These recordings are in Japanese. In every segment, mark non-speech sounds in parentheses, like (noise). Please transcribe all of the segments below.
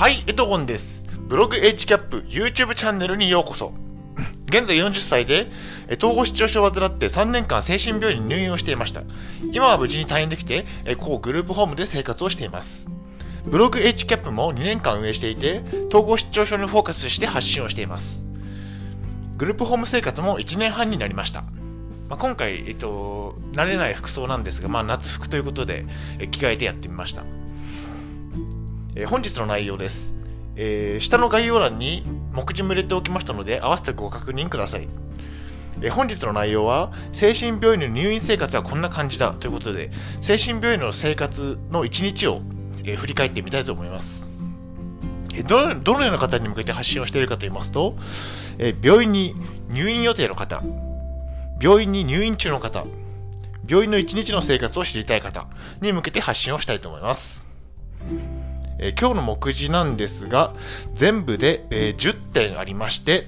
はい、エトゴンです。ブログ HCAP YouTube チャンネルにようこそ。現在40歳で、統合失調症を患って3年間精神病院に入院をしていました。今は無事に退院できて、えこうグループホームで生活をしています。ブログ HCAP も2年間運営していて、統合失調症にフォーカスして発信をしています。グループホーム生活も1年半になりました。まあ、今回、えっと、慣れない服装なんですが、まあ、夏服ということで、着替えてやってみました。えー本日の内容です、えー下の概要欄に目次も入れておきましたので、合わせてご確認ください。えー本日の内容は、精神病院の入院生活はこんな感じだということで、精神病院の生活の一日を、え振り返ってみたいと思います。どのどのような方に向けて発信をしているかと言いますと、え病院に入院予定の方、病院に入院中の方、病院の一日の生活を知りたい方に向けて発信をしたいと思います。えー今日の目次なんですが、全部で、えー10点ありまして、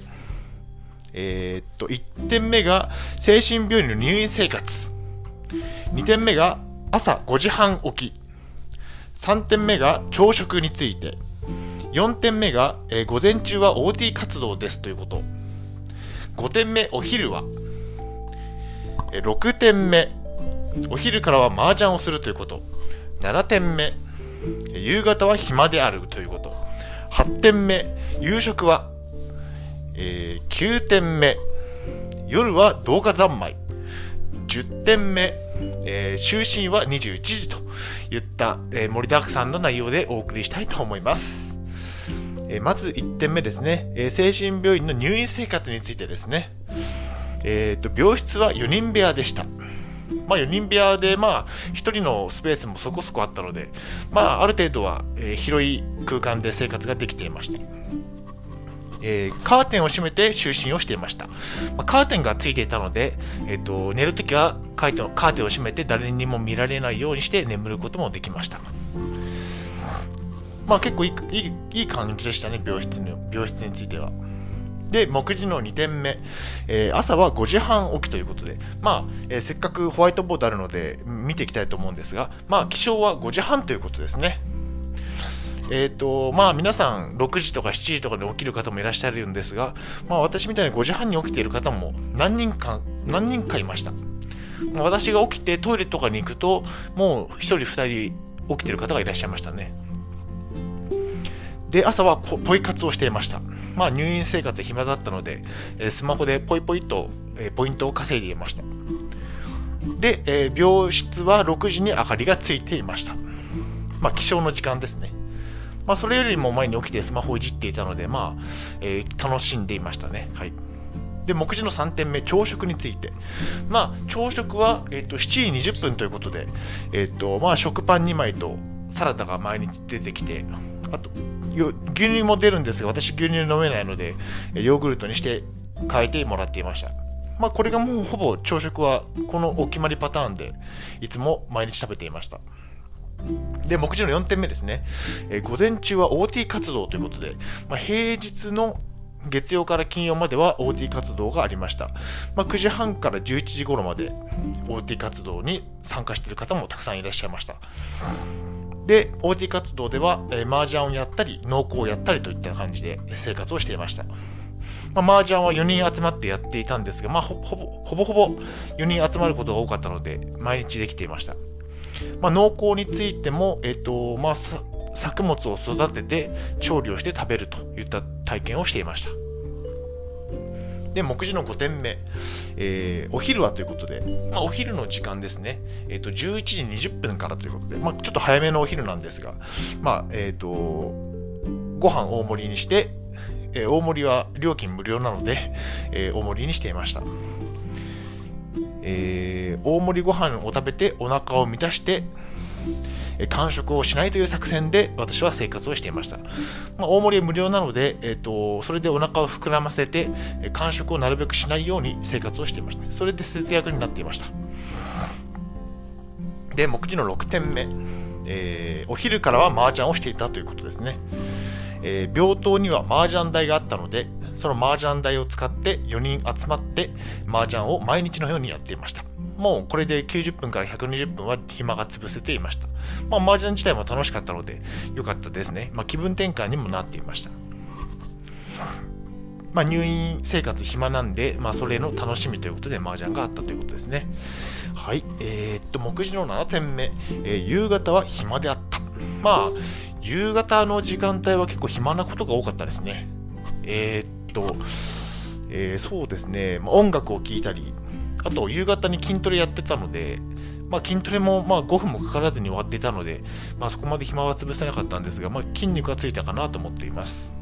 えーっと、1点目が精神病院の入院生活。2点目が朝5時半起き。3点目が朝食について。4点目が、えー午前中は OT 活動ですということ。5点目、お昼は。えー6点目、お昼からは麻雀をするということ。7点目、夕方は暇であるということ。8点目、夕食は、えー9点目、夜は動画三昧。10点目、えー就寝は21時といった、えー盛りだくさんの内容でお送りしたいと思います。えーまず1点目ですね、えー精神病院の入院生活についてですね。えーと病室は4人部屋でした。まあ、4人部屋で、まあ、1人のスペースもそこそこあったので、まあ、ある程度は、えー広い空間で生活ができていました。えーカーテンを閉めて就寝をしていました。まあ、カーテンがついていたので、えー、と寝るときはカーテンをカーテンを閉めて誰にも見られないようにして眠ることもできました。まあ結構いいいい感じでしたね、病室の病室については。で、目次の2点目、えー朝は5時半起きということで、まあ、えーせっかくホワイトボードあるので、見ていきたいと思うんですが、まあ、起床は5時半ということですね。えっ、と、まあ、皆さん、6時とか7時とかに起きる方もいらっしゃるんですが、まあ、私みたいに5時半に起きている方も何人か、何人かいました。私が起きてトイレとかに行くと、もう1人、2人起きている方がいらっしゃいましたね。で、朝はポイ活をしていました。まあ、入院生活暇だったので、えスマホでポイポイと、えポイントを稼いでいました。で、え病室は6時に明かりがついていました。まあ、起床の時間ですね。まあ、それよりも前に起きてスマホをいじっていたので、まあ、えー楽しんでいましたね。はい。で、目次の3点目、朝食について。まあ、朝食は、えっ、と、7時20分ということで、えっ、と、まあ、食パン2枚とサラダが毎日出てきて、あと、牛乳も出るんですが、私牛乳飲めないので、ヨーグルトにして変えてもらっていました。まあ、これがもうほぼ朝食はこのお決まりパターンで、いつも毎日食べていました。で、目次の4点目ですね。えー午前中は OT 活動ということで、まあ、平日の月曜から金曜までは OT 活動がありました。まあ、9時半から11時頃まで OT 活動に参加している方もたくさんいらっしゃいました。で、OT 活動では、えー、麻雀をやったり、農耕をやったりといった感じで生活をしていました。まあ、麻雀は4人集まってやっていたんですが、まあ、ほぼほぼほぼ4人集まることが多かったので、毎日できていました。まあ、農耕についても、えっとまあ、作物を育てて調理をして食べるといった体験をしていました。で、目次の5点目、えーお昼はということで、まあ、お昼の時間ですね、えっと11時20分からということで、まあ、ちょっと早めのお昼なんですが、まあえっとご飯大盛りにして、えー大盛りは料金無料なので、えー大盛りにしていました。えー大盛りご飯を食べてお腹を満たして、えー間食をしないという作戦で私は生活をしていました。まあ、大盛りは無料なので、えー、とそれでお腹を膨らませて、えー間食をなるべくしないように生活をしていました。それで節約になっていました。で、目次の6点目、えーお昼からは麻雀をしていたということですね。えー病棟には麻雀台があったので、その麻雀台を使って4人集まって麻雀を毎日のようにやっていました。もうこれで90分から120分は暇が潰せていました。まあ、麻雀自体も楽しかったので、良かったですね。まあ、気分転換にもなっていました。まあ、入院生活暇なんで、まあ、それの楽しみということで麻雀があったということですね。はい。えー、っと、目次の7点目、えー、夕方は暇であった。まあ、夕方の時間帯は結構暇なことが多かったですね。えー、っと、えー、そうですね、まあ、音楽を聴いたり、あと夕方に筋トレやってたので、まあ、筋トレもまあ5分もかからずに終わっていたので、まあ、そこまで暇は潰せなかったんですが、まあ、筋肉がついたかなと思っています。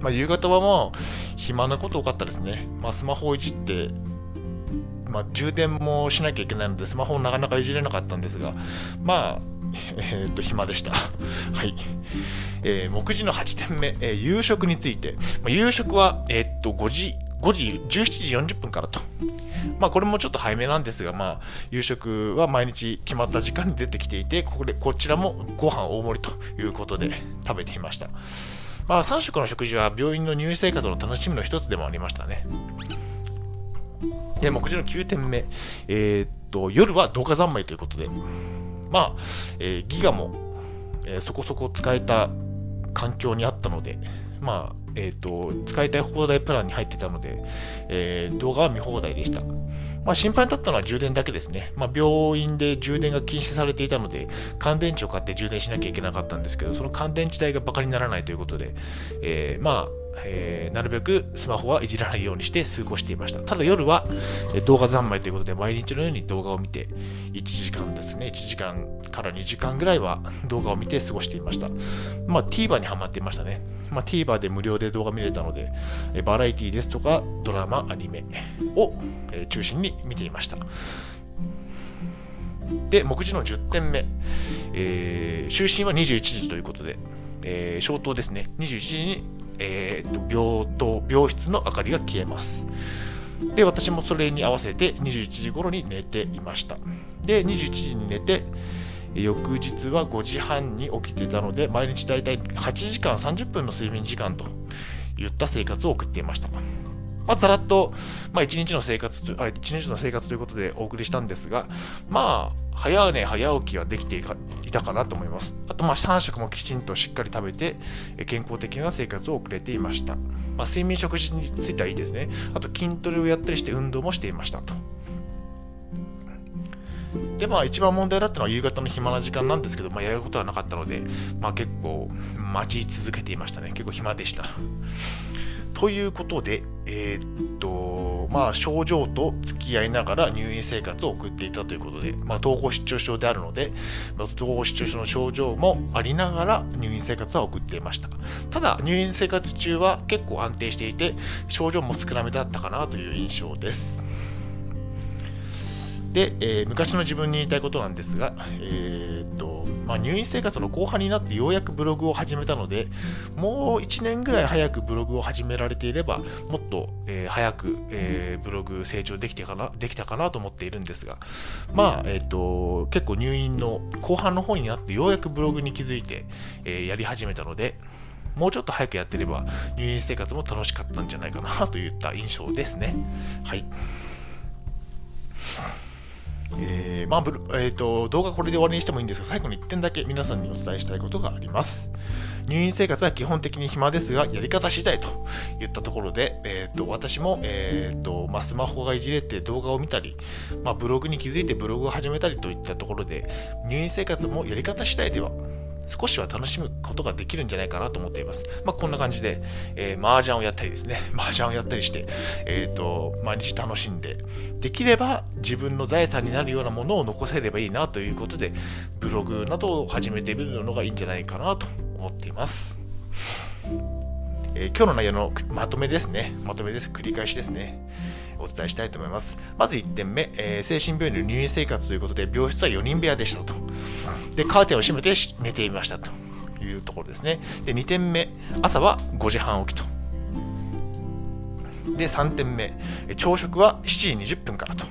まあ、夕方はまあ暇なこと多かったですね。まあ、スマホをいじって、まあ、充電もしなきゃいけないので、スマホをなかなかいじれなかったんですが、まあ、えー、っと、暇でした。(laughs) はい。えー、目次の8点目、えー、夕食について。まあ、夕食は、えー、っと、5時、5時、17時40分からと。まあ、これもちょっと早めなんですが、まあ、夕食は毎日決まった時間に出てきていて、ここで、こちらもご飯大盛りということで食べていました。まあ、3食の食事は病院の入院生活の楽しみの一つでもありましたね。で、目次の9点目。えー、っと、夜は動画三昧ということで、まあ、えー、ギガも、えー、そこそこ使えた環境にあったので、まあ、えっ、ー、と、使いたい放題プランに入ってたので、えー、動画は見放題でした。まあ、心配だったのは充電だけですね。まあ、病院で充電が禁止されていたので、乾電池を買って充電しなきゃいけなかったんですけど、その乾電池代がバカにならないということで、えー、まあ、えー、なるべくスマホはいじらないようにして過ごしていました。ただ夜は、動画三昧ということで、毎日のように動画を見て、1時間ですね、1時間から2時間ぐらいは (laughs) 動画を見て過ごしていました。まあ、TVer にハマっていましたね。まあ、TVer で無料で動画見れたので、バラエティですとか、ドラマ、アニメを、中心に見ていました。で、目次の10点目、えー、就寝は21時ということで、えー、消灯ですね、21時にえー、と病棟、病室の明かりが消えます。で、私もそれに合わせて21時頃に寝ていました。で、21時に寝て、翌日は5時半に起きていたので、毎日だいたい8時間30分の睡眠時間といった生活を送っていました。まあ、ざらっと、まあ、一日の生活と、あ、一日の生活ということでお送りしたんですが、まあ、早寝早起きはできていたかなと思います。あと、まあ、3食もきちんとしっかり食べて、健康的な生活を送れていました。まあ、睡眠食事についてはいいですね。あと、筋トレをやったりして運動もしていましたと。で、まあ、一番問題だったのは夕方の暇な時間なんですけど、まあ、やることはなかったので、まあ、結構待ち続けていましたね。結構暇でした。ということで、えー、っと、まあ、症状と付き合いながら入院生活を送っていたということで、まあ、統合失調症であるので、統合失調症の症状もありながら入院生活は送っていました。ただ、入院生活中は結構安定していて、症状も少なめだったかなという印象です。で、えー、昔の自分に言いたいことなんですが、えー、まあ、入院生活の後半になってようやくブログを始めたので、もう1年ぐらい早くブログを始められていれば、もっと、えー、早く、えー、ブログ成長できてかなできたかなと思っているんですが、まあ、えっ、と、結構入院の後半の方になってようやくブログに気づいて、えー、やり始めたので、もうちょっと早くやってれば入院生活も楽しかったんじゃないかなといった印象ですね。はい。えー、まあ、えーと、動画これで終わりにしてもいいんですが、最後に1点だけ皆さんにお伝えしたいことがあります。入院生活は基本的に暇ですが、やり方次第といったところで、えーと、私も、えーとまあ、スマホがいじれて動画を見たり、まあ、ブログに気づいてブログを始めたりといったところで、入院生活もやり方次第では少しは楽しむことができるんじゃないかなと思っています。まあ、こんな感じで、えー、麻雀をやったりですね、(laughs) 麻雀をやったりして、えっ、ー、と、毎日楽しんで、できれば自分の財産になるようなものを残せればいいなということで、ブログなどを始めてみるのがいいんじゃないかなと思っています。えー、今日の内容のまとめですね。まとめです。繰り返しですね。お伝えしたいと思います。まず1点目、えー、精神病院の入院生活ということで、病室は4人部屋でしたと。で、カーテンを閉めて寝ていましたというところですね。で、2点目、朝は5時半起きと。で、3点目、朝食は7時20分からと。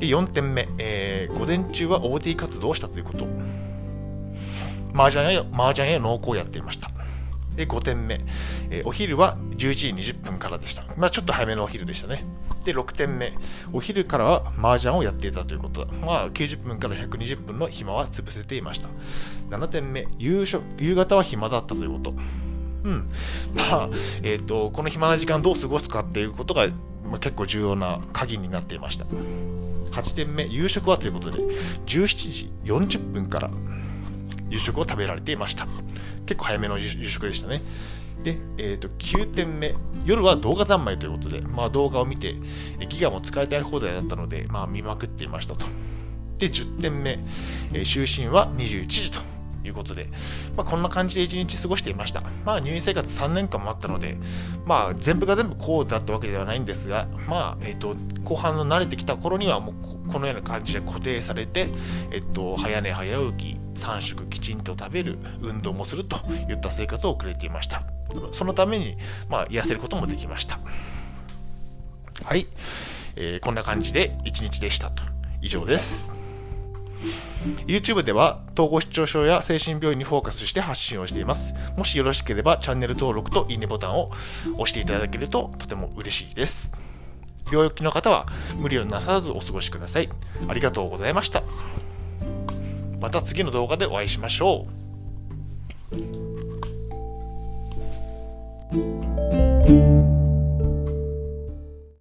で、4点目、えー、午前中は OT 活動をしたということ。麻雀や麻雀や農耕をやっていました。で、5点目、えー、お昼は11時20分からでした。まあ、ちょっと早めのお昼でしたね。で、6点目、お昼からは麻雀をやっていたということだ。まあ、90分から120分の暇は潰せていました。7点目、夕食夕方は暇だったということ。うん。(laughs) まあ、え、ー、と、この暇な時間どう過ごすかっていうことが、まあ、結構重要な鍵になっていました。8点目、夕食はということで、17時40分から夕食を食べられていました。結構早めの夕食でしたね。で、えー、と9点目、夜は動画三昧ということで、まあ、動画を見て、ギガも使いたい放題だったので、まあ、見まくっていましたと。で、10点目、えー、就寝は21時ということで、まあ、こんな感じで1日過ごしていました。まあ、入院生活3年間もあったので、まあ、全部が全部こうだったわけではないんですが、まあ、えっ、ー、と、後半の慣れてきた頃にはもうこのような感じで固定されて、えっと、早寝早起き、3食きちんと食べる、運動もするといった生活を送れていました。そのために、まあ、癒せることもできました。はい、えー、こんな感じで1日でしたと。以上です。YouTube では統合失調症や精神病院にフォーカスして発信をしています。もしよろしければチャンネル登録といいねボタンを押していただけるととても嬉しいです。病気の方は無理をなさらずお過ごしください。ありがとうございました。また次の動画でお会いしましょう。you.